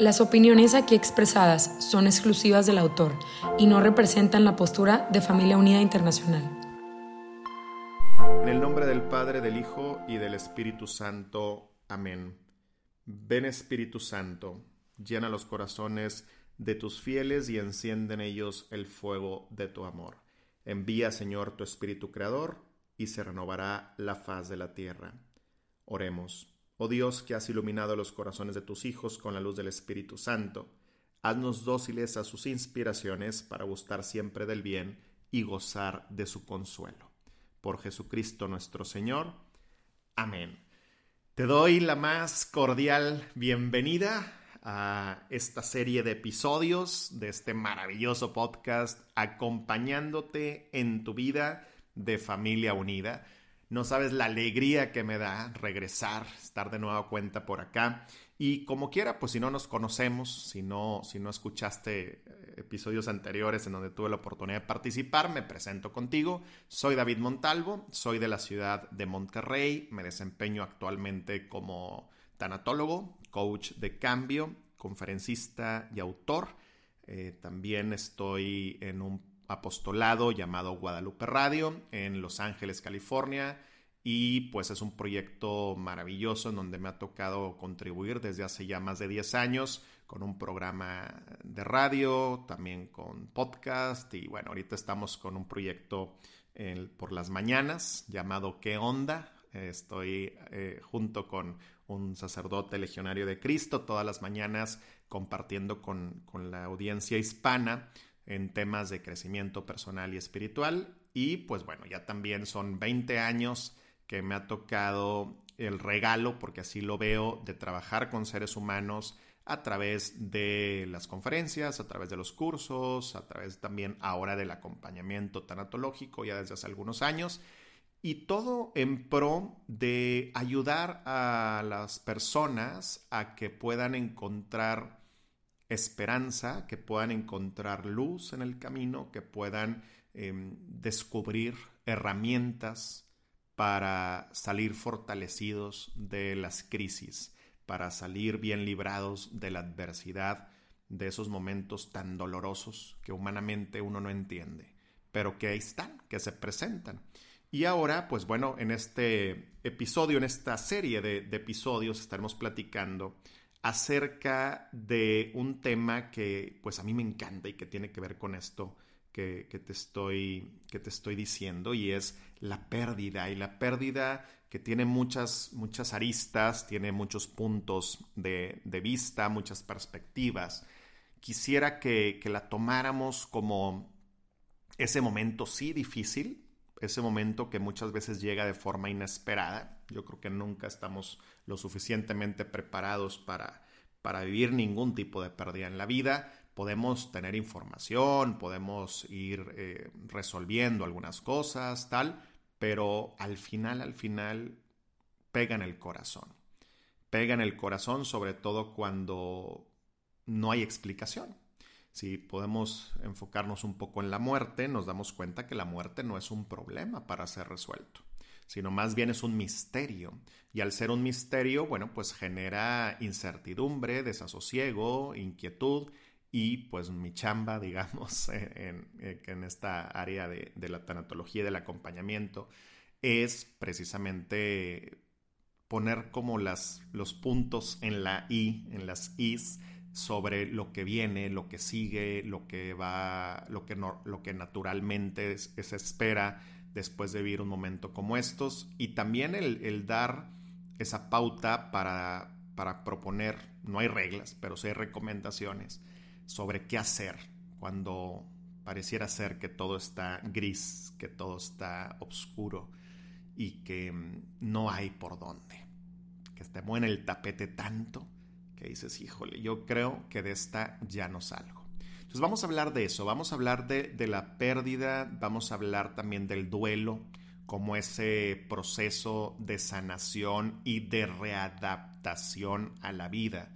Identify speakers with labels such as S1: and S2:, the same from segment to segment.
S1: Las opiniones aquí expresadas son exclusivas del autor y no representan la postura de Familia Unida Internacional.
S2: En el nombre del Padre, del Hijo y del Espíritu Santo. Amén. Ven Espíritu Santo, llena los corazones de tus fieles y enciende en ellos el fuego de tu amor. Envía, Señor, tu Espíritu Creador, y se renovará la faz de la tierra. Oremos. Oh Dios, que has iluminado los corazones de tus hijos con la luz del Espíritu Santo, haznos dóciles a sus inspiraciones para gustar siempre del bien y gozar de su consuelo. Por Jesucristo nuestro Señor. Amén. Te doy la más cordial bienvenida a esta serie de episodios de este maravilloso podcast acompañándote en tu vida de familia unida. No sabes la alegría que me da regresar, estar de nueva cuenta por acá. Y como quiera, pues si no nos conocemos, si no, si no escuchaste eh, episodios anteriores en donde tuve la oportunidad de participar, me presento contigo. Soy David Montalvo, soy de la ciudad de Monterrey, me desempeño actualmente como tanatólogo, coach de cambio, conferencista y autor. Eh, también estoy en un apostolado llamado Guadalupe Radio en Los Ángeles, California. Y pues es un proyecto maravilloso en donde me ha tocado contribuir desde hace ya más de 10 años con un programa de radio, también con podcast y bueno, ahorita estamos con un proyecto por las mañanas llamado ¿Qué onda? Estoy eh, junto con un sacerdote legionario de Cristo todas las mañanas compartiendo con, con la audiencia hispana en temas de crecimiento personal y espiritual. Y pues bueno, ya también son 20 años que me ha tocado el regalo, porque así lo veo, de trabajar con seres humanos a través de las conferencias, a través de los cursos, a través también ahora del acompañamiento tanatológico ya desde hace algunos años. Y todo en pro de ayudar a las personas a que puedan encontrar esperanza, que puedan encontrar luz en el camino, que puedan em, descubrir herramientas para salir fortalecidos de las crisis, para salir bien librados de la adversidad, de esos momentos tan dolorosos que humanamente uno no entiende, pero que ahí están, que se presentan. Y ahora, pues bueno, en este episodio, en esta serie de, de episodios, estaremos platicando acerca de un tema que pues a mí me encanta y que tiene que ver con esto que, te, estoy, que te estoy diciendo y es la pérdida y la pérdida que tiene muchas, muchas aristas, tiene muchos puntos de, vista, muchas perspectivas. Quisiera que, que la tomáramos como ese momento sí difícil, ese momento que muchas veces llega de forma inesperada. Yo creo que nunca estamos lo suficientemente preparados para, para vivir ningún tipo de pérdida en la vida. Podemos tener información, podemos ir eh, resolviendo algunas cosas, tal, pero al final, al final, pega en el corazón. Pega en el corazón, sobre todo cuando no hay explicación. Si podemos enfocarnos un poco en la muerte, nos damos cuenta que la muerte no es un problema para ser resuelto, sino más bien es un misterio. Y al ser un misterio, bueno, pues genera incertidumbre, desasosiego, inquietud y pues mi chamba, digamos, en, en, esta área de, de, la tanatología y del acompañamiento es precisamente poner como las, los puntos en la I, en las Is, sobre lo que viene, lo que sigue, lo que va, lo que, no, lo que naturalmente se espera después de vivir un momento como estos. Y también el, dar esa pauta para, para, proponer, no hay reglas, pero sí hay recomendaciones sobre qué hacer cuando pareciera ser que todo está gris, que todo está oscuro y que mm, no hay por dónde, que te mueve el tapete tanto que dices, híjole, yo creo que de esta ya no salgo. Entonces vamos a hablar de eso, vamos a hablar de, de la pérdida, vamos a hablar también del duelo, como ese proceso de sanación y de readaptación a la vida.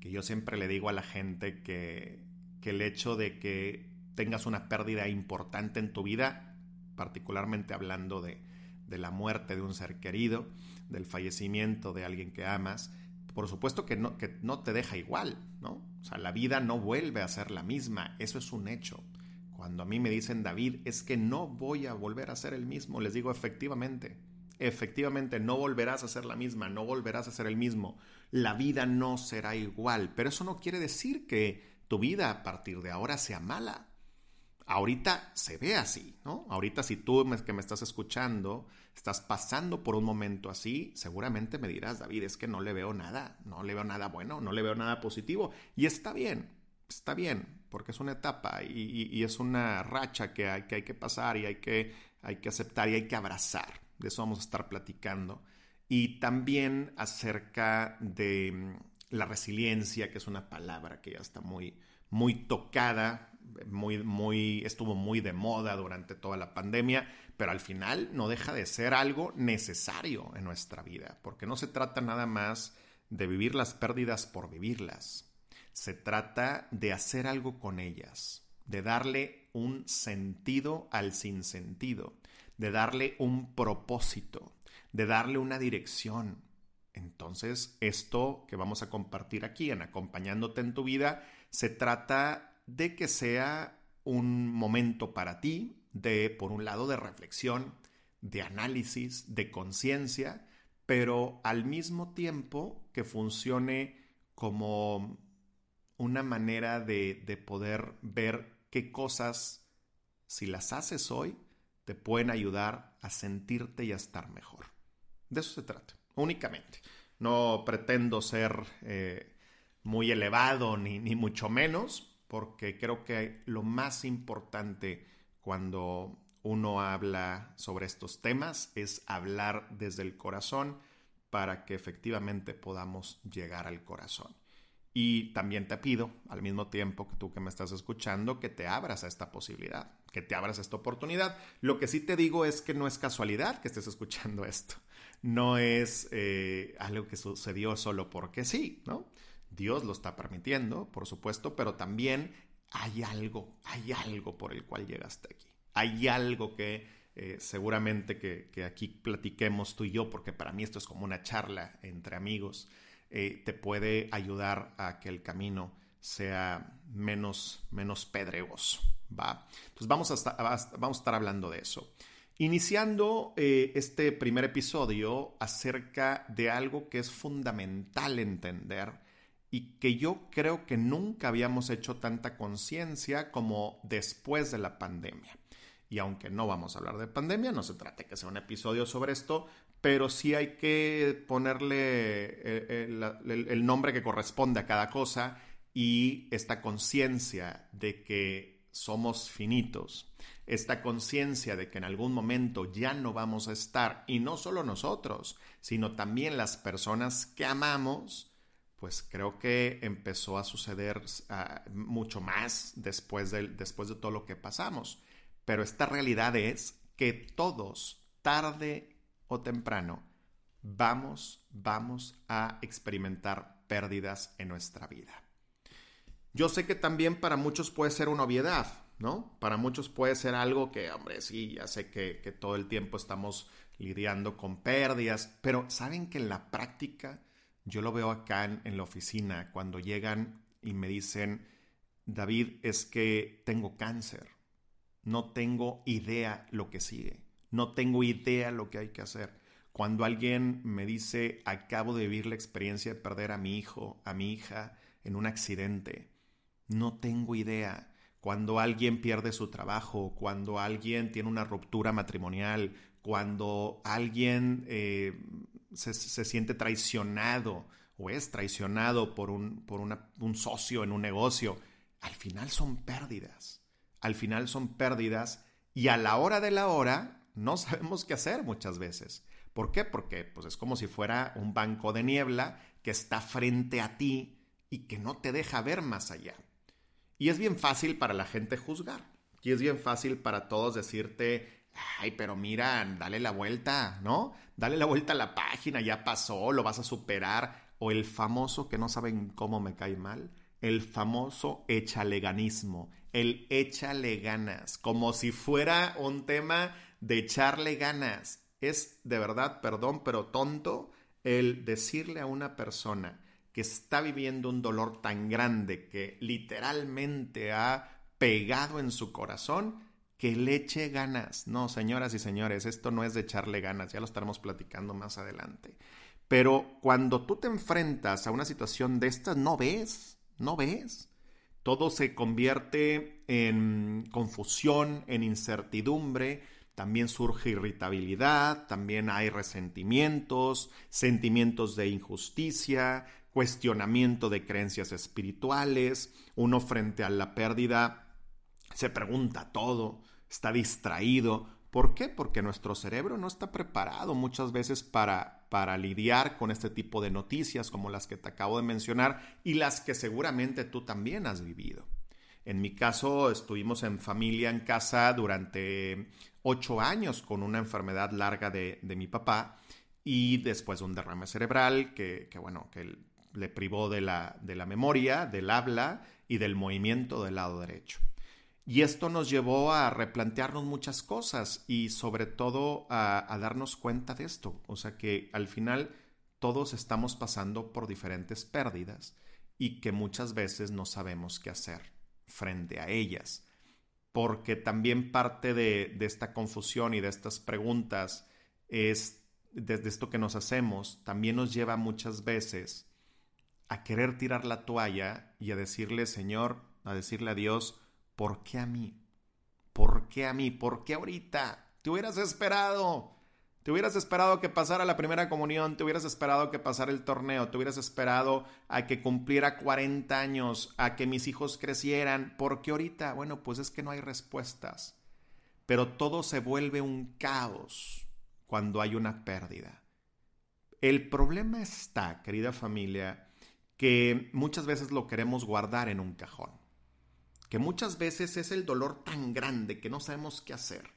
S2: Que yo siempre le digo a la gente que, que el hecho de que tengas una pérdida importante en tu vida, particularmente hablando de, de la muerte de un ser querido, del fallecimiento de alguien que amas, por supuesto que no, que no te deja igual, ¿no? O sea, la vida no vuelve a ser la misma, eso es un hecho. Cuando a mí me dicen, David, es que no voy a volver a ser el mismo, les digo, efectivamente, efectivamente no volverás a ser la misma, no volverás a ser el mismo, la vida no será igual, pero eso no quiere decir que tu vida a partir de ahora sea mala. Ahorita se ve así, ¿no? Ahorita si tú que me estás escuchando estás pasando por un momento así, seguramente me dirás, David, es que no le veo nada, no le veo nada bueno, no le veo nada positivo. Y está bien, está bien, porque es una etapa y, es una racha que hay, que hay que pasar y hay que, hay que aceptar y hay que abrazar. De eso vamos a estar platicando. Y también acerca de mm, la resiliencia, que es una palabra que ya está muy, muy tocada muy, muy, estuvo muy de moda durante toda la pandemia, pero al final no deja de ser algo necesario en nuestra vida, porque no se trata nada más de vivir las pérdidas por vivirlas, se trata de hacer algo con ellas, de darle un sentido al sinsentido, de darle un propósito, de darle una dirección. Entonces, esto que vamos a compartir aquí en Acompañándote en tu vida, se trata de que sea un momento para ti de, por un lado, de reflexión, de análisis, de conciencia, pero al mismo tiempo que funcione como una manera de, de, poder ver qué cosas, si las haces hoy, te pueden ayudar a sentirte y a estar mejor. De eso se trata, únicamente. No pretendo ser eh, muy elevado ni, ni mucho menos, porque creo que lo más importante cuando uno habla sobre estos temas es hablar desde el corazón para que efectivamente podamos llegar al corazón. Y también te pido, al mismo tiempo que tú que me estás escuchando, que te abras a esta posibilidad, que te abras a esta oportunidad. Lo que sí te digo es que no es casualidad que estés escuchando esto. No es eh, algo que sucedió solo porque sí, ¿no? Dios lo está permitiendo, por supuesto, pero también hay algo, hay algo por el cual llegaste aquí. Hay algo que eh, seguramente que, aquí platiquemos tú y yo, porque para mí esto es como una charla entre amigos, eh, te puede ayudar a que el camino sea menos, menos pedregoso. ¿va? Entonces vamos a, estar, vamos a estar hablando de eso. Iniciando eh, este primer episodio acerca de algo que es fundamental entender y que yo creo que nunca habíamos hecho tanta conciencia como después de la pandemia. Y aunque no vamos a hablar de pandemia, no se trata que sea un episodio sobre esto, pero sí hay que ponerle eh, eh, el, nombre que corresponde a cada cosa y esta conciencia de que somos finitos, esta conciencia de que en algún momento ya no vamos a estar, y no solo nosotros, sino también las personas que amamos, pues creo que empezó a suceder ah, mucho más después de, después de todo lo que pasamos. Pero esta realidad es que todos, tarde o temprano, vamos, vamos a experimentar pérdidas en nuestra vida. Yo sé que también para muchos puede ser una obviedad, ¿no? Para muchos puede ser algo que, hombre, sí, ya sé que, que todo el tiempo estamos lidiando con pérdidas, pero ¿saben que en la práctica yo lo veo acá en, la oficina cuando llegan y me dicen, David, es que tengo cáncer. No tengo idea lo que sigue. No tengo idea lo que hay que hacer. Cuando alguien me dice, acabo de vivir la experiencia de perder a mi hijo, a mi hija en un accidente, no tengo idea. Cuando alguien pierde su trabajo, cuando alguien tiene una ruptura matrimonial, cuando alguien eh, se, siente traicionado o es traicionado por, un, por un socio en un negocio, al final son pérdidas. Al final son pérdidas y a la hora de la hora no sabemos qué hacer muchas veces. ¿Por qué? Porque pues, es como si fuera un banco de niebla que está frente a ti y que no te deja ver más allá. Y es bien fácil para la gente juzgar. Y es bien fácil para todos decirte, ay, pero mira, dale la vuelta, ¿no? Dale la vuelta a la página, ya pasó, lo vas a superar. O el famoso, que no saben cómo me cae mal, el famoso echaleganismo, el échale ganas, como si fuera un tema de echarle ganas. Es de verdad, perdón, pero tonto el decirle a una persona que está viviendo un dolor tan grande que literalmente ha pegado en su corazón, que le eche ganas. No, señoras y señores, esto no es de echarle ganas, ya lo estaremos platicando más adelante. Pero cuando tú te enfrentas a una situación de estas, no ves, no ves. Todo se convierte en confusión, en incertidumbre, también surge irritabilidad, también hay resentimientos, sentimientos de injusticia, cuestionamiento de creencias espirituales, uno frente a la pérdida se pregunta todo, está distraído. ¿Por qué? Porque nuestro cerebro no está preparado muchas veces para, para lidiar con este tipo de noticias como las que te acabo de mencionar y las que seguramente tú también has vivido. En mi caso, estuvimos en familia en casa durante ocho años con una enfermedad larga de, mi papá y después un derrame cerebral que, bueno, que le privó de la, de la memoria, del habla y del movimiento del lado derecho. Y esto nos llevó a replantearnos muchas cosas y sobre todo a, darnos cuenta de esto. O sea que al final todos estamos pasando por diferentes pérdidas y que muchas veces no sabemos qué hacer frente a ellas porque también parte de, esta confusión y de estas preguntas es, desde esto que nos hacemos, también nos lleva muchas veces a querer tirar la toalla y a decirle, Señor, a decirle a Dios, ¿por qué a mí? ¿Por qué a mí? ¿Por qué ahorita? Te hubieras esperado. Te hubieras esperado que pasara la primera comunión, te hubieras esperado que pasara el torneo, te hubieras esperado a que cumpliera 40 años, a que mis hijos crecieran, porque ahorita, bueno, pues es que no hay respuestas. Pero todo se vuelve un caos cuando hay una pérdida. El problema está, querida familia, que muchas veces lo queremos guardar en un cajón. Que muchas veces es el dolor tan grande que no sabemos qué hacer.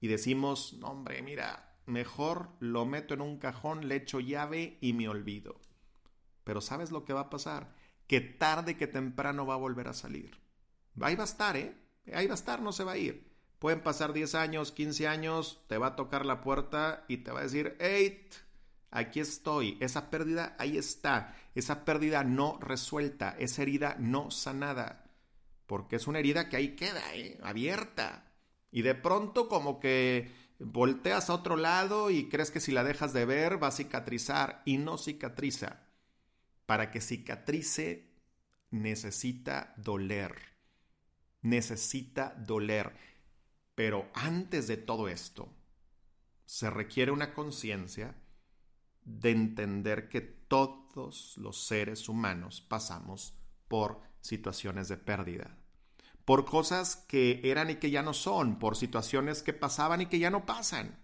S2: Y decimos, no, hombre, mira, mejor lo meto en un cajón, le echo llave y me olvido. Pero ¿sabes lo que va a pasar? Que tarde que temprano va a volver a salir. Ahí va a estar, ¿eh? Ahí va a estar, no se va a ir. Pueden pasar 10 años, 15 años, te va a tocar la puerta y te va a decir, hey, aquí estoy. Esa pérdida ahí está. Esa pérdida no resuelta, esa herida no sanada. Porque es una herida que ahí queda, ¿eh? Abierta. Y de pronto como que volteas a otro lado y crees que si la dejas de ver va a cicatrizar y no cicatriza. Para que cicatrice necesita doler. Necesita doler. Pero antes de todo esto, se requiere una conciencia de entender que todos los seres humanos pasamos por situaciones de pérdida por cosas que eran y que ya no son, por situaciones que pasaban y que ya no pasan.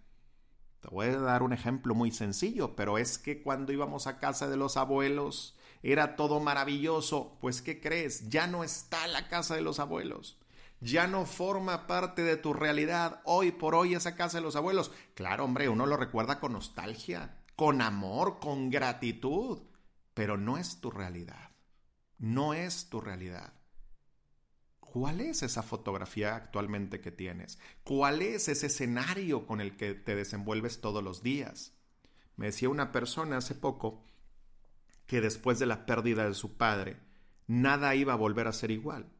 S2: Te voy a dar un ejemplo muy sencillo, pero es que cuando íbamos a casa de los abuelos era todo maravilloso. Pues ¿qué crees? Ya no está la casa de los abuelos. Ya no forma parte de tu realidad hoy por hoy esa casa de los abuelos. Claro, hombre, uno lo recuerda con nostalgia, con amor, con gratitud, pero no es tu realidad. No es tu realidad. ¿Cuál es esa fotografía actualmente que tienes? ¿Cuál es ese escenario con el que te desenvuelves todos los días? Me decía una persona hace poco que después de la pérdida de su padre, nada iba a volver a ser igual.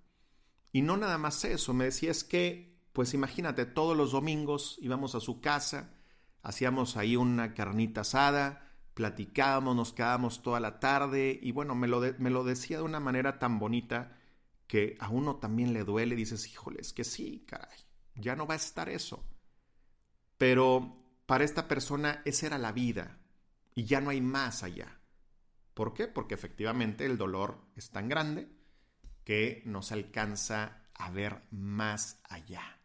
S2: Y no nada más eso, me decía es que, pues imagínate, todos los domingos íbamos a su casa, hacíamos ahí una carnita asada, platicábamos, nos quedábamos toda la tarde y bueno, me lo, me lo decía de una manera tan bonita que a uno también le duele dices, híjoles, que sí, caray, ya no va a estar eso. Pero para esta persona esa era la vida y ya no hay más allá. ¿Por qué? Porque efectivamente el dolor es tan grande que no se alcanza a ver más allá.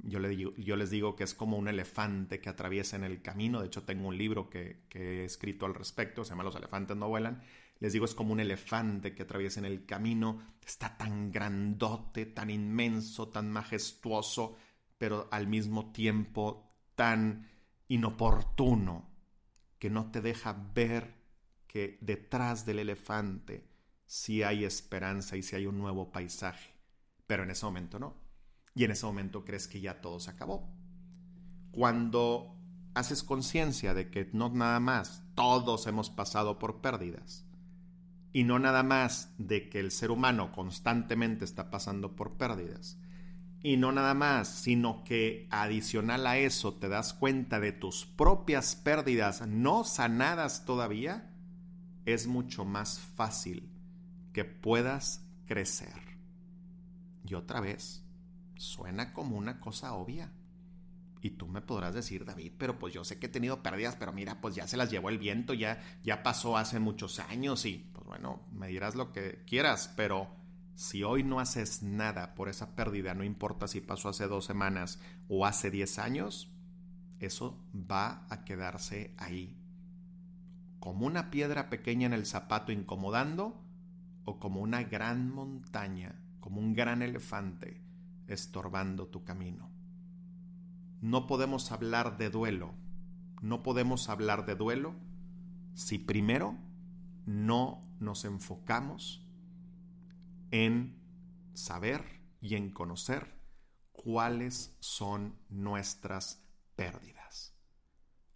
S2: Yo, les digo que es como un elefante que atraviesa en el camino. De hecho, tengo un libro que, que he escrito al respecto, se llama Los elefantes no vuelan Les digo, es como un elefante que atraviesa en el camino, está tan grandote, tan inmenso, tan majestuoso, pero al mismo tiempo tan inoportuno, que no te deja ver que detrás del elefante sí hay esperanza y sí hay un nuevo paisaje. Pero en ese momento no. Y en ese momento crees que ya todo se acabó. Cuando haces conciencia de que no nada más, todos hemos pasado por pérdidas. Y no nada más de que el ser humano constantemente está pasando por pérdidas. Y no nada más, sino que adicional a eso te das cuenta de tus propias pérdidas no sanadas todavía, es mucho más fácil que puedas crecer. Y otra vez, suena como una cosa obvia. Y tú me podrás decir, David, pero pues yo sé que he tenido pérdidas, pero mira, pues ya se las llevó el viento, ya, ya pasó hace muchos años y pues bueno, me dirás lo que quieras, pero si hoy no haces nada por esa pérdida, no importa si pasó hace dos semanas o hace diez años, eso va a quedarse ahí. Como una piedra pequeña en el zapato incomodando o como una gran montaña, como un gran elefante estorbando tu camino. No podemos hablar de duelo, no podemos hablar de duelo si primero no nos enfocamos en saber y en conocer cuáles son nuestras pérdidas.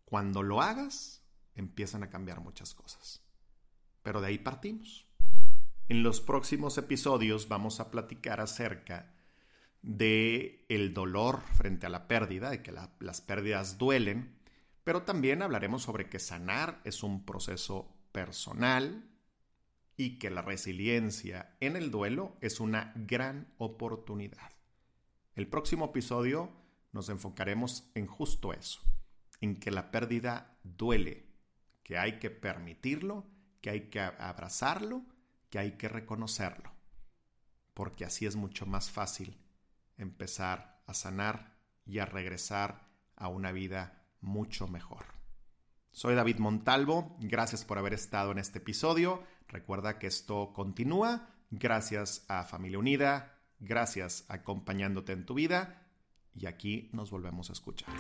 S2: Cuando lo hagas, empiezan a cambiar muchas cosas. Pero de ahí partimos. En los próximos episodios vamos a platicar acerca de el dolor frente a la pérdida, de que las pérdidas duelen, pero también hablaremos sobre que sanar es un proceso personal y que la resiliencia en el duelo es una gran oportunidad. El próximo episodio nos enfocaremos en justo eso, en que la pérdida duele, que hay que permitirlo, que hay que abrazarlo, que hay que reconocerlo, porque así es mucho más fácil empezar a sanar y a regresar a una vida mucho mejor. Soy David Montalvo, gracias por haber estado en este episodio. Recuerda que esto continúa gracias a Familia Unida, gracias acompañándote en tu vida y aquí nos volvemos a escuchar.